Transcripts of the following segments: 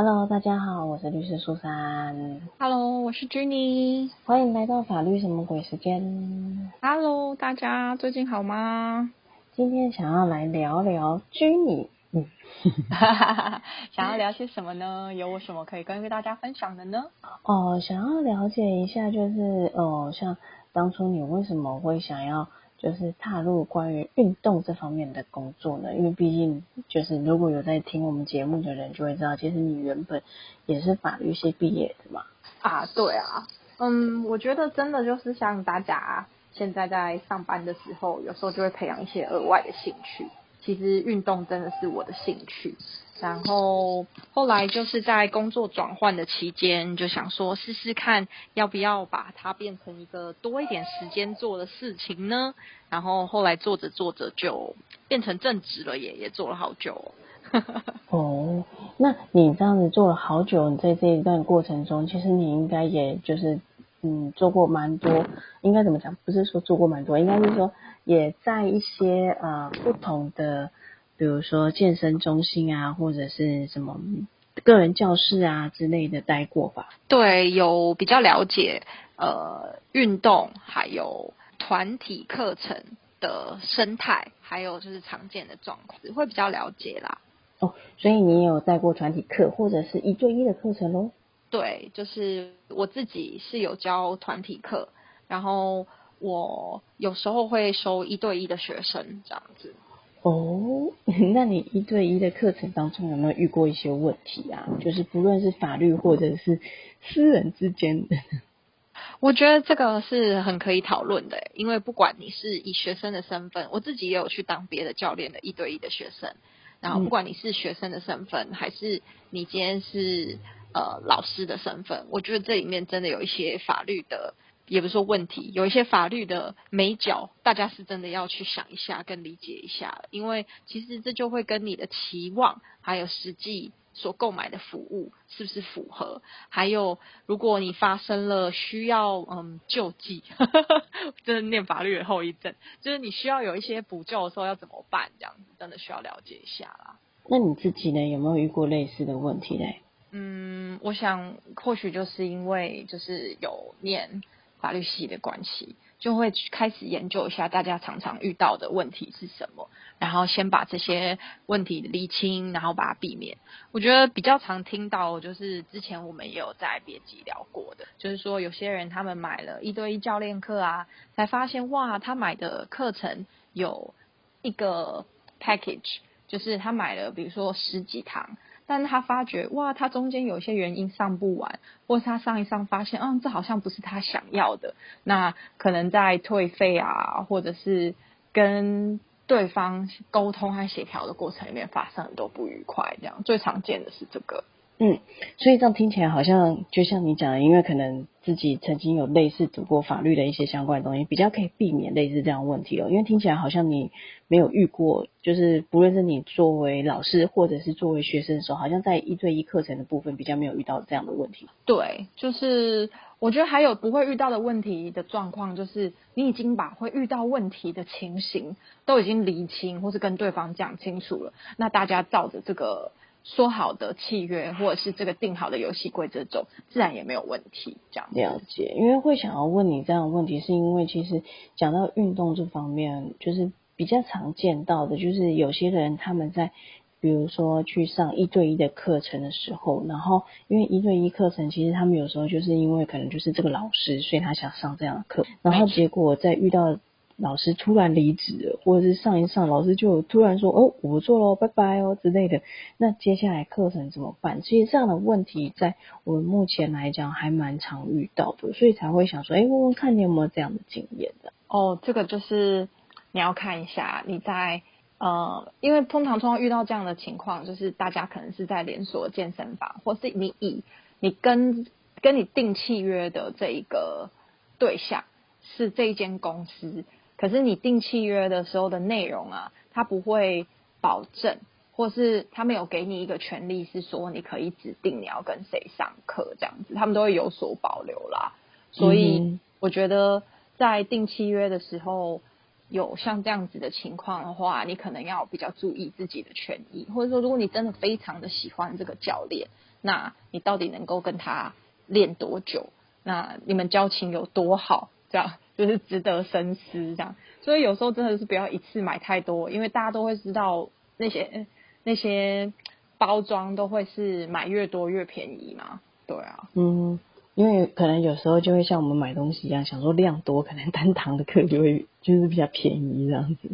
Hello，大家好，我是律师苏珊。Hello，我是 Jenny。欢迎来到法律什么鬼时间。Hello，大家最近好吗？今天想要来聊聊居你，嗯，想要聊些什么呢？有我什么可以跟大家分享的呢？哦，想要了解一下，就是哦，像当初你为什么会想要就是踏入关于运动这方面的工作呢？因为毕竟就是如果有在听我们节目的人就会知道，其实你原本也是法律系毕业的嘛。啊，对啊，嗯，我觉得真的就是像大家现在在上班的时候，有时候就会培养一些额外的兴趣。其实运动真的是我的兴趣，然后后来就是在工作转换的期间，就想说试试看要不要把它变成一个多一点时间做的事情呢？然后后来做着做着就变成正职了也，也做了好久、哦。哦，那你这样子做了好久，你在这一段过程中，其实你应该也就是嗯做过蛮多，应该怎么讲？不是说做过蛮多，应该是说也在一些呃不同的，比如说健身中心啊，或者是什么个人教室啊之类的待过吧？对，有比较了解呃运动，还有团体课程的生态，还有就是常见的状况，会比较了解啦。哦，所以你也有带过团体课或者是一对一的课程喽？对，就是我自己是有教团体课，然后我有时候会收一对一的学生这样子。哦，那你一对一的课程当中有没有遇过一些问题啊？就是不论是法律或者是私人之间的。我觉得这个是很可以讨论的，因为不管你是以学生的身份，我自己也有去当别的教练的一对一的学生，然后不管你是学生的身份，还是你今天是呃老师的身份，我觉得这里面真的有一些法律的，也不是说问题，有一些法律的美角，大家是真的要去想一下，跟理解一下，因为其实这就会跟你的期望还有实际。所购买的服务是不是符合？还有，如果你发生了需要嗯救济，真的念法律的后遗症，就是你需要有一些补救的时候要怎么办？这样子真的需要了解一下啦。那你自己呢？有没有遇过类似的问题嘞？嗯，我想或许就是因为就是有念法律系的关系，就会开始研究一下大家常常遇到的问题是什么。然后先把这些问题厘清，然后把它避免。我觉得比较常听到，就是之前我们也有在别集聊过的，就是说有些人他们买了一对一教练课啊，才发现哇，他买的课程有一个 package，就是他买了比如说十几堂，但是他发觉哇，他中间有一些原因上不完，或是他上一上发现，嗯，这好像不是他想要的，那可能在退费啊，或者是跟对方沟通和协调的过程里面发生很多不愉快，这样最常见的是这个。嗯，所以这样听起来好像就像你讲的，因为可能自己曾经有类似读过法律的一些相关的东西，比较可以避免类似这样问题哦。因为听起来好像你没有遇过，就是不论是你作为老师或者是作为学生的时候，好像在一对一课程的部分比较没有遇到这样的问题。对，就是我觉得还有不会遇到的问题的状况，就是你已经把会遇到问题的情形都已经厘清，或是跟对方讲清楚了，那大家照着这个。说好的契约或者是这个定好的游戏规则走，自然也没有问题。这样了解，因为会想要问你这样的问题，是因为其实讲到运动这方面，就是比较常见到的，就是有些人他们在比如说去上一对一的课程的时候，然后因为一对一课程，其实他们有时候就是因为可能就是这个老师，所以他想上这样的课，然后结果在遇到。老师突然离职，或者是上一上老师就突然说哦我不做喽，拜拜哦之类的。那接下来课程怎么办？其实这样的问题在我们目前来讲还蛮常遇到的，所以才会想说，哎，问问看你有没有这样的经验的。哦，这个就是你要看一下你在呃，因为通常通常遇到这样的情况，就是大家可能是在连锁健身房，或是你以你跟跟你订契约的这一个对象是这一间公司。可是你定契约的时候的内容啊，他不会保证，或是他没有给你一个权利，是说你可以指定你要跟谁上课这样子，他们都会有所保留啦。所以我觉得在定契约的时候，有像这样子的情况的话，你可能要比较注意自己的权益，或者说，如果你真的非常的喜欢这个教练，那你到底能够跟他练多久？那你们交情有多好？这样就是值得深思。这样，所以有时候真的是不要一次买太多，因为大家都会知道那些那些包装都会是买越多越便宜嘛。对啊，嗯。因为可能有时候就会像我们买东西一样，想说量多，可能单堂的课就会就是比较便宜这样子。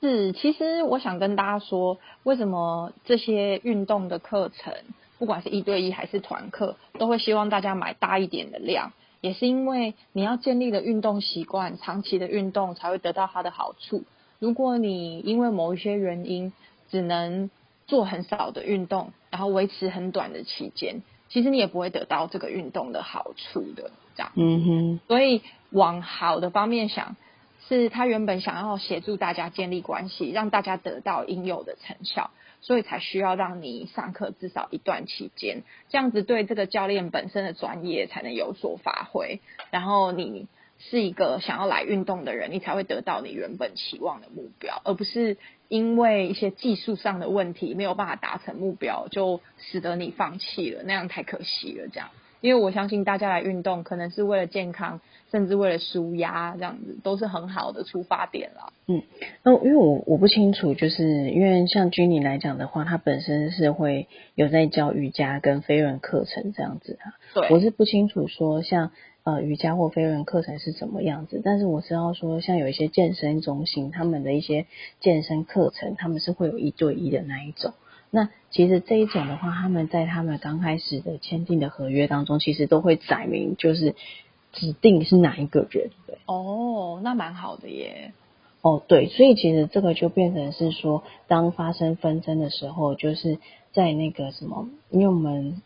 是，其实我想跟大家说，为什么这些运动的课程，不管是一对一还是团课，都会希望大家买大一点的量，也是因为你要建立的运动习惯，长期的运动才会得到它的好处。如果你因为某一些原因，只能做很少的运动，然后维持很短的期间。其实你也不会得到这个运动的好处的，这样。嗯哼。所以往好的方面想，是他原本想要协助大家建立关系，让大家得到应有的成效，所以才需要让你上课至少一段期间，这样子对这个教练本身的专业才能有所发挥，然后你。是一个想要来运动的人，你才会得到你原本期望的目标，而不是因为一些技术上的问题没有办法达成目标，就使得你放弃了，那样太可惜了。这样，因为我相信大家来运动可能是为了健康，甚至为了舒压，这样子都是很好的出发点了。嗯，那因为我我不清楚，就是因为像君妮来讲的话，她本身是会有在教瑜伽跟飞轮课程这样子啊。对，我是不清楚说像。呃，瑜伽或飞轮课程是怎么样子？但是我知道说，像有一些健身中心，他们的一些健身课程，他们是会有一对一的那一种。那其实这一种的话，他们在他们刚开始的签订的合约当中，其实都会载明，就是指定是哪一个人。对，哦，那蛮好的耶。哦，对，所以其实这个就变成是说，当发生纷争的时候，就是在那个什么，因为我们。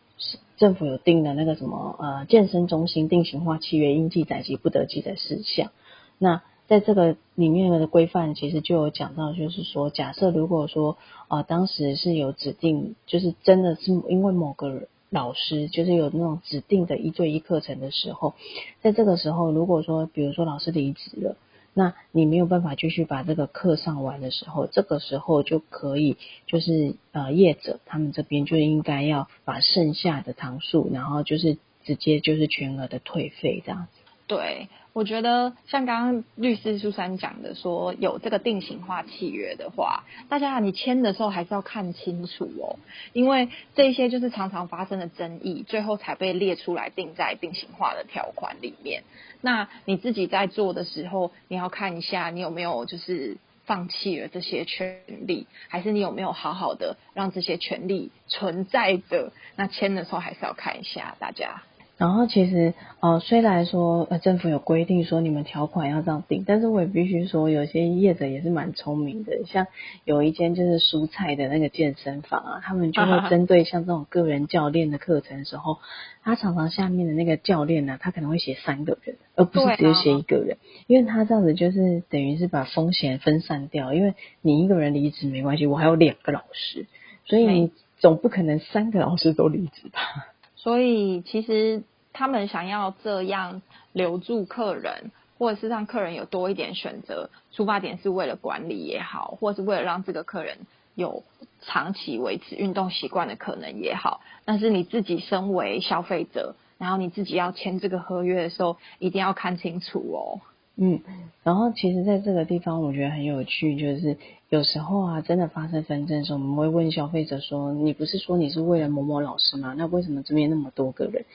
政府有定的那个什么呃健身中心定型化契约应记载及不得记的事项。那在这个里面的规范，其实就有讲到，就是说，假设如果说啊当时是有指定，就是真的是因为某个老师就是有那种指定的一对一课程的时候，在这个时候，如果说比如说老师离职了。那你没有办法继续把这个课上完的时候，这个时候就可以，就是呃业者他们这边就应该要把剩下的堂数，然后就是直接就是全额的退费这样子。对。我觉得像刚刚律师苏珊讲的，说有这个定型化契约的话，大家你签的时候还是要看清楚哦，因为这些就是常常发生的争议，最后才被列出来定在定型化的条款里面。那你自己在做的时候，你要看一下你有没有就是放弃了这些权利，还是你有没有好好的让这些权利存在的？那签的时候还是要看一下，大家。然后其实呃，虽然说呃政府有规定说你们条款要这样定，但是我也必须说，有些业者也是蛮聪明的。像有一间就是蔬菜的那个健身房啊，他们就会针对像这种个人教练的课程的时候，他常常下面的那个教练呢，他可能会写三个人，而不是只有写一个人，因为他这样子就是等于是把风险分散掉。因为你一个人离职没关系，我还有两个老师，所以你总不可能三个老师都离职吧？所以其实。他们想要这样留住客人，或者是让客人有多一点选择，出发点是为了管理也好，或是为了让这个客人有长期维持运动习惯的可能也好。但是你自己身为消费者，然后你自己要签这个合约的时候，一定要看清楚哦。嗯，然后其实在这个地方，我觉得很有趣，就是有时候啊，真的发生纷争的时候，我们会问消费者说：“你不是说你是为了某某老师吗？那为什么这边那么多个人？”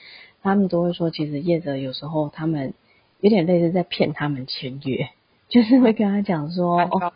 他们都会说，其实业者有时候他们有点类似在骗他们签约，就是会跟他讲说：“哦。”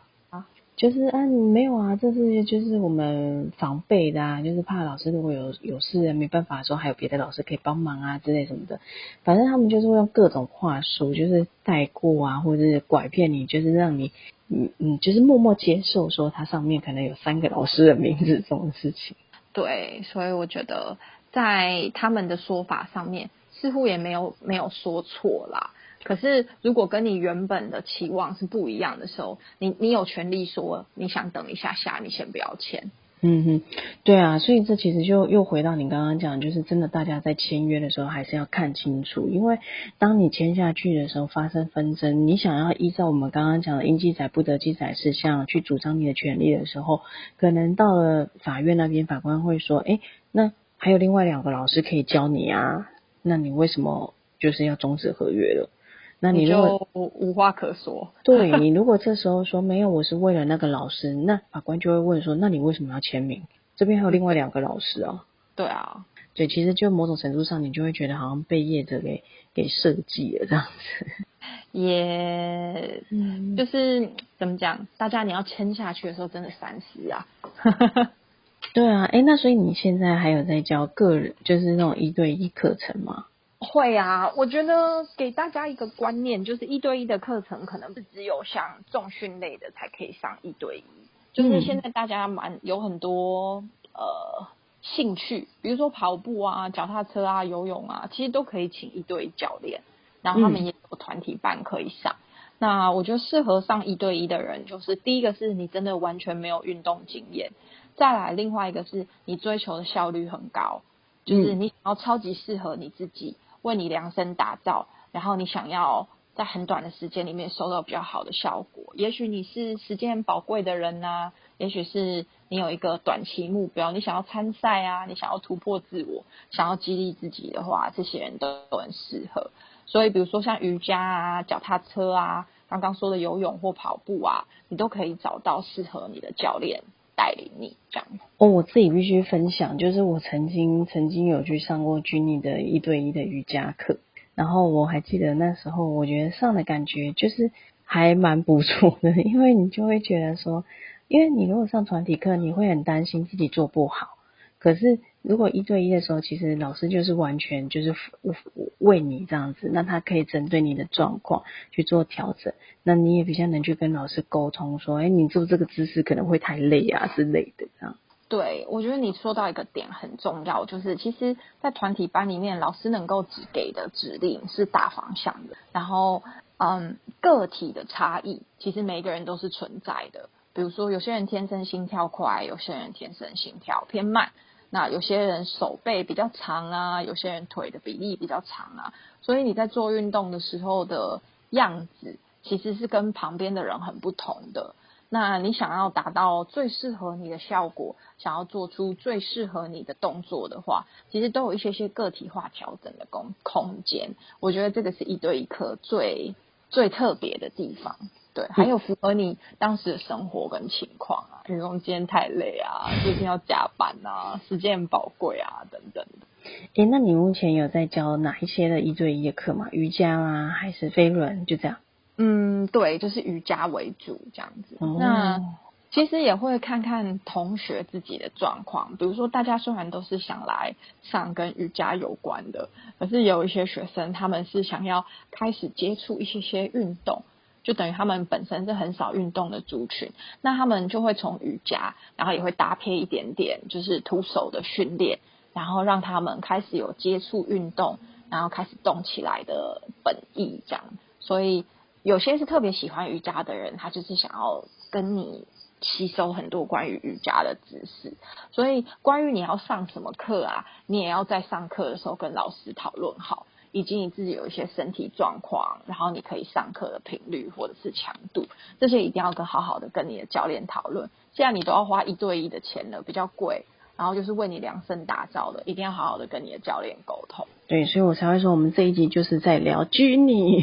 就是啊，没有啊，这是就是我们防备的啊，就是怕老师如果有有事没办法说，还有别的老师可以帮忙啊之类什么的。反正他们就是会用各种话术，就是带过啊，或者是拐骗你，就是让你嗯嗯，就是默默接受说它上面可能有三个老师的名字这种事情。对，所以我觉得在他们的说法上面，似乎也没有没有说错啦。可是，如果跟你原本的期望是不一样的时候，你你有权利说你想等一下下，你先不要签。嗯哼，对啊，所以这其实就又回到你刚刚讲，就是真的大家在签约的时候还是要看清楚，因为当你签下去的时候发生纷争，你想要依照我们刚刚讲的应记载不得记载事项去主张你的权利的时候，可能到了法院那边，法官会说，哎，那还有另外两个老师可以教你啊，那你为什么就是要终止合约了？那你就无话可说。对 你如果这时候说没有，我是为了那个老师，那法官就会问说，那你为什么要签名？这边还有另外两个老师啊。对啊，对，其实就某种程度上，你就会觉得好像被业者给给设计了这样子。也，嗯，就是怎么讲，大家你要签下去的时候，真的三思啊。对啊，哎，那所以你现在还有在教个人，就是那种一对一课程吗？会啊，我觉得给大家一个观念，就是一对一的课程可能是只有像重训类的才可以上一对一。就是现在大家蛮有很多呃兴趣，比如说跑步啊、脚踏车啊、游泳啊，其实都可以请一对一教练，然后他们也有团体班可以上。那我觉得适合上一对一的人，就是第一个是你真的完全没有运动经验，再来另外一个是你追求的效率很高，就是你想要超级适合你自己。为你量身打造，然后你想要在很短的时间里面收到比较好的效果。也许你是时间很宝贵的人呐，也许是你有一个短期目标，你想要参赛啊，你想要突破自我，想要激励自己的话，这些人都都很适合。所以，比如说像瑜伽啊、脚踏车啊、刚刚说的游泳或跑步啊，你都可以找到适合你的教练。带领你这样哦，我自己必须分享，就是我曾经曾经有去上过军尼的一对一的瑜伽课，然后我还记得那时候，我觉得上的感觉就是还蛮不错的，因为你就会觉得说，因为你如果上团体课，你会很担心自己做不好，可是。如果一对一的时候，其实老师就是完全就是为你这样子，那他可以针对你的状况去做调整，那你也比较能去跟老师沟通，说，哎，你做这个姿势可能会太累啊之类的这样。对，我觉得你说到一个点很重要，就是其实，在团体班里面，老师能够只给的指令是大方向的，然后，嗯，个体的差异，其实每个人都是存在的。比如说，有些人天生心跳快，有些人天生心跳偏慢。那有些人手背比较长啊，有些人腿的比例比较长啊，所以你在做运动的时候的样子，其实是跟旁边的人很不同的。那你想要达到最适合你的效果，想要做出最适合你的动作的话，其实都有一些些个体化调整的空空间。我觉得这个是一对一课最最特别的地方。对，还有符合你当时的生活跟情况啊，比如说今天太累啊，最近要加班啊，时间很宝贵啊，等等的。哎，那你目前有在教哪一些的一对一的课吗？瑜伽啊，还是飞轮？就这样？嗯，对，就是瑜伽为主这样子。那其实也会看看同学自己的状况，比如说大家虽然都是想来上跟瑜伽有关的，可是有一些学生他们是想要开始接触一些些运动。就等于他们本身是很少运动的族群，那他们就会从瑜伽，然后也会搭配一点点就是徒手的训练，然后让他们开始有接触运动，然后开始动起来的本意这样。所以有些是特别喜欢瑜伽的人，他就是想要跟你吸收很多关于瑜伽的知识。所以关于你要上什么课啊，你也要在上课的时候跟老师讨论好。以及你自己有一些身体状况，然后你可以上课的频率或者是强度，这些一定要跟好好的跟你的教练讨论。既然你都要花一对一的钱了，比较贵，然后就是为你量身打造的，一定要好好的跟你的教练沟通。对，所以我才会说，我们这一集就是在聊拘泥。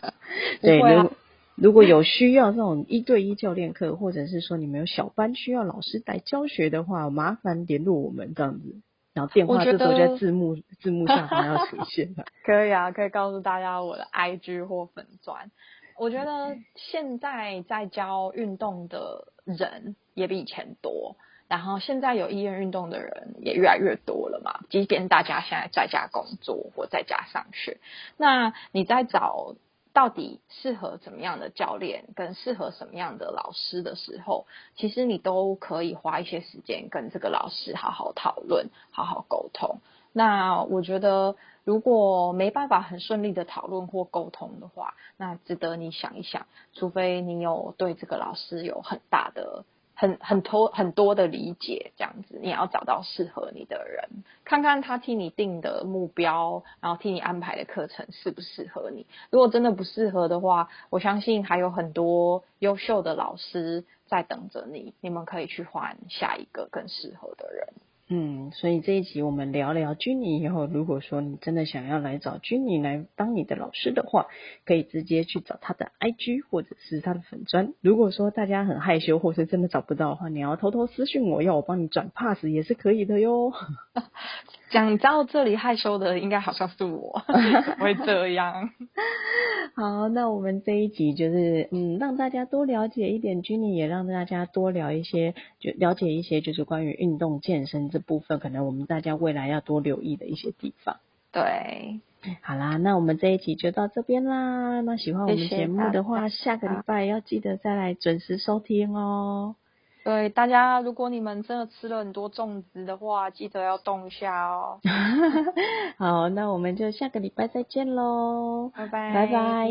对，如如果有需要这种一对一教练课，或者是说你们有小班需要老师来教学的话，麻烦联络我们这样子。然后电话这时候在字幕字幕上还要出现的。可以啊，可以告诉大家我的 IG 或粉钻。我觉得现在在教运动的人也比以前多，然后现在有意愿运动的人也越来越多了嘛。即便大家现在在家工作或在家上学，那你在找。到底适合怎么样的教练，跟适合什么样的老师的时候，其实你都可以花一些时间跟这个老师好好讨论、好好沟通。那我觉得，如果没办法很顺利的讨论或沟通的话，那值得你想一想。除非你有对这个老师有很大的。很很多很多的理解，这样子，你要找到适合你的人，看看他替你定的目标，然后替你安排的课程适不适合你。如果真的不适合的话，我相信还有很多优秀的老师在等着你，你们可以去换下一个更适合的人。嗯，所以这一集我们聊聊君尼以后，如果说你真的想要来找君尼来当你的老师的话，可以直接去找他的 IG 或者是他的粉砖。如果说大家很害羞或是真的找不到的话，你要偷偷私信我，要我帮你转 pass 也是可以的哟。讲到这里害羞的应该好像是我，不会这样。好，那我们这一集就是嗯，让大家多了解一点君妮，也让大家多聊一些，就了解一些就是关于运动健身这部分，可能我们大家未来要多留意的一些地方。对，好啦，那我们这一集就到这边啦。那喜欢我们节目的话，谢谢下个礼拜要记得再来准时收听哦。对大家，如果你们真的吃了很多粽子的话，记得要动一下哦。好，那我们就下个礼拜再见喽，拜拜，拜拜。